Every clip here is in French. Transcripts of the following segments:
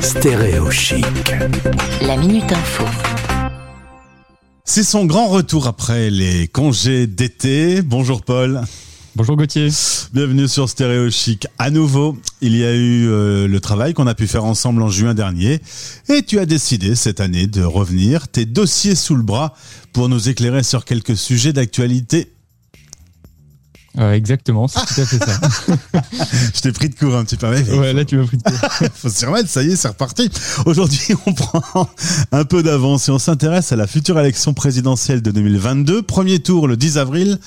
Stéréo chic. La Minute Info. C'est son grand retour après les congés d'été. Bonjour Paul. Bonjour Gauthier. Bienvenue sur Stéréo Chic. À nouveau, il y a eu euh, le travail qu'on a pu faire ensemble en juin dernier et tu as décidé cette année de revenir, tes dossiers sous le bras pour nous éclairer sur quelques sujets d'actualité euh, exactement, c'est tout à fait ça. je t'ai pris de court un petit peu. Ouais, là tu m'as pris de court. faut s'y remettre, ça y est, c'est reparti. Aujourd'hui, on prend un peu d'avance et on s'intéresse à la future élection présidentielle de 2022. Premier tour le 10 avril,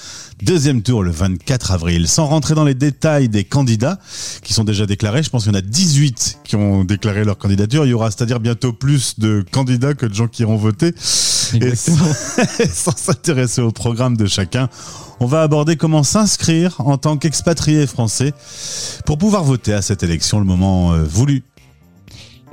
deuxième tour le 24 avril. Sans rentrer dans les détails des candidats qui sont déjà déclarés, je pense qu'il y en a 18 qui ont déclaré leur candidature. Il y aura c'est-à-dire bientôt plus de candidats que de gens qui iront voter. Et sans s'intéresser au programme de chacun, on va aborder comment s'inscrire en tant qu'expatrié français pour pouvoir voter à cette élection le moment euh, voulu.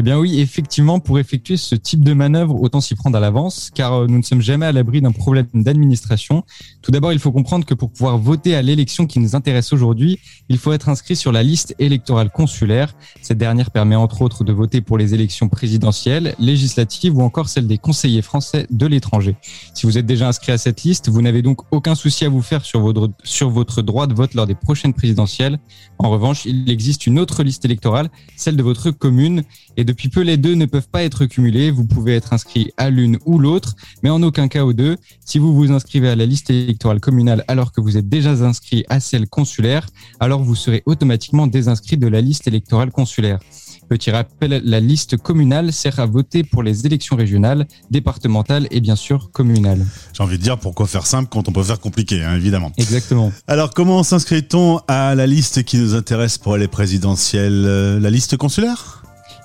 Eh bien oui, effectivement, pour effectuer ce type de manœuvre, autant s'y prendre à l'avance, car euh, nous ne sommes jamais à l'abri d'un problème d'administration. Tout d'abord, il faut comprendre que pour pouvoir voter à l'élection qui nous intéresse aujourd'hui, il faut être inscrit sur la liste électorale consulaire. Cette dernière permet entre autres de voter pour les élections présidentielles, législatives ou encore celles des conseillers français de l'étranger. Si vous êtes déjà inscrit à cette liste, vous n'avez donc aucun souci à vous faire sur votre, sur votre droit de vote lors des prochaines présidentielles. En revanche, il existe une autre liste électorale, celle de votre commune, et depuis peu, les deux ne peuvent pas être cumulés. Vous pouvez être inscrit à l'une ou l'autre, mais en aucun cas aux deux. Si vous vous inscrivez à la liste électorale communale alors que vous êtes déjà inscrit à celle consulaire, alors vous serez automatiquement désinscrit de la liste électorale consulaire. Petit rappel, la liste communale sert à voter pour les élections régionales, départementales et bien sûr communales. J'ai envie de dire pourquoi faire simple quand on peut faire compliqué, hein, évidemment. Exactement. Alors comment s'inscrit-on à la liste qui nous intéresse pour les présidentielles? Euh, La liste consulaire?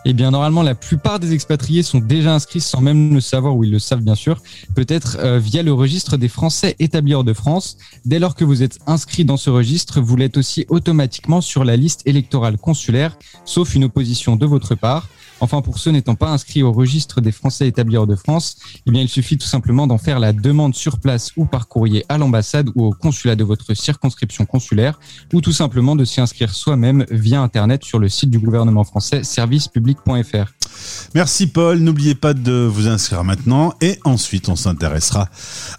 Eh bien, normalement, la plupart des expatriés sont déjà inscrits sans même le savoir, ou ils le savent bien sûr, peut-être euh, via le registre des Français établis hors de France. Dès lors que vous êtes inscrit dans ce registre, vous l'êtes aussi automatiquement sur la liste électorale consulaire, sauf une opposition de votre part. Enfin, pour ceux n'étant pas inscrits au registre des Français établis hors de France, eh bien, il suffit tout simplement d'en faire la demande sur place ou par courrier à l'ambassade ou au consulat de votre circonscription consulaire, ou tout simplement de s'y inscrire soi-même via Internet sur le site du gouvernement français servicepublic.fr. Merci Paul, n'oubliez pas de vous inscrire maintenant et ensuite on s'intéressera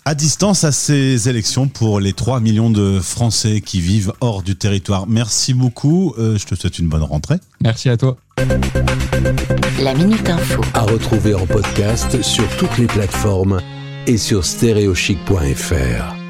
à distance à ces élections pour les 3 millions de Français qui vivent hors du territoire. Merci beaucoup, euh, je te souhaite une bonne rentrée. Merci à toi. La Minute Info. À retrouver en podcast sur toutes les plateformes et sur stéréochic.fr.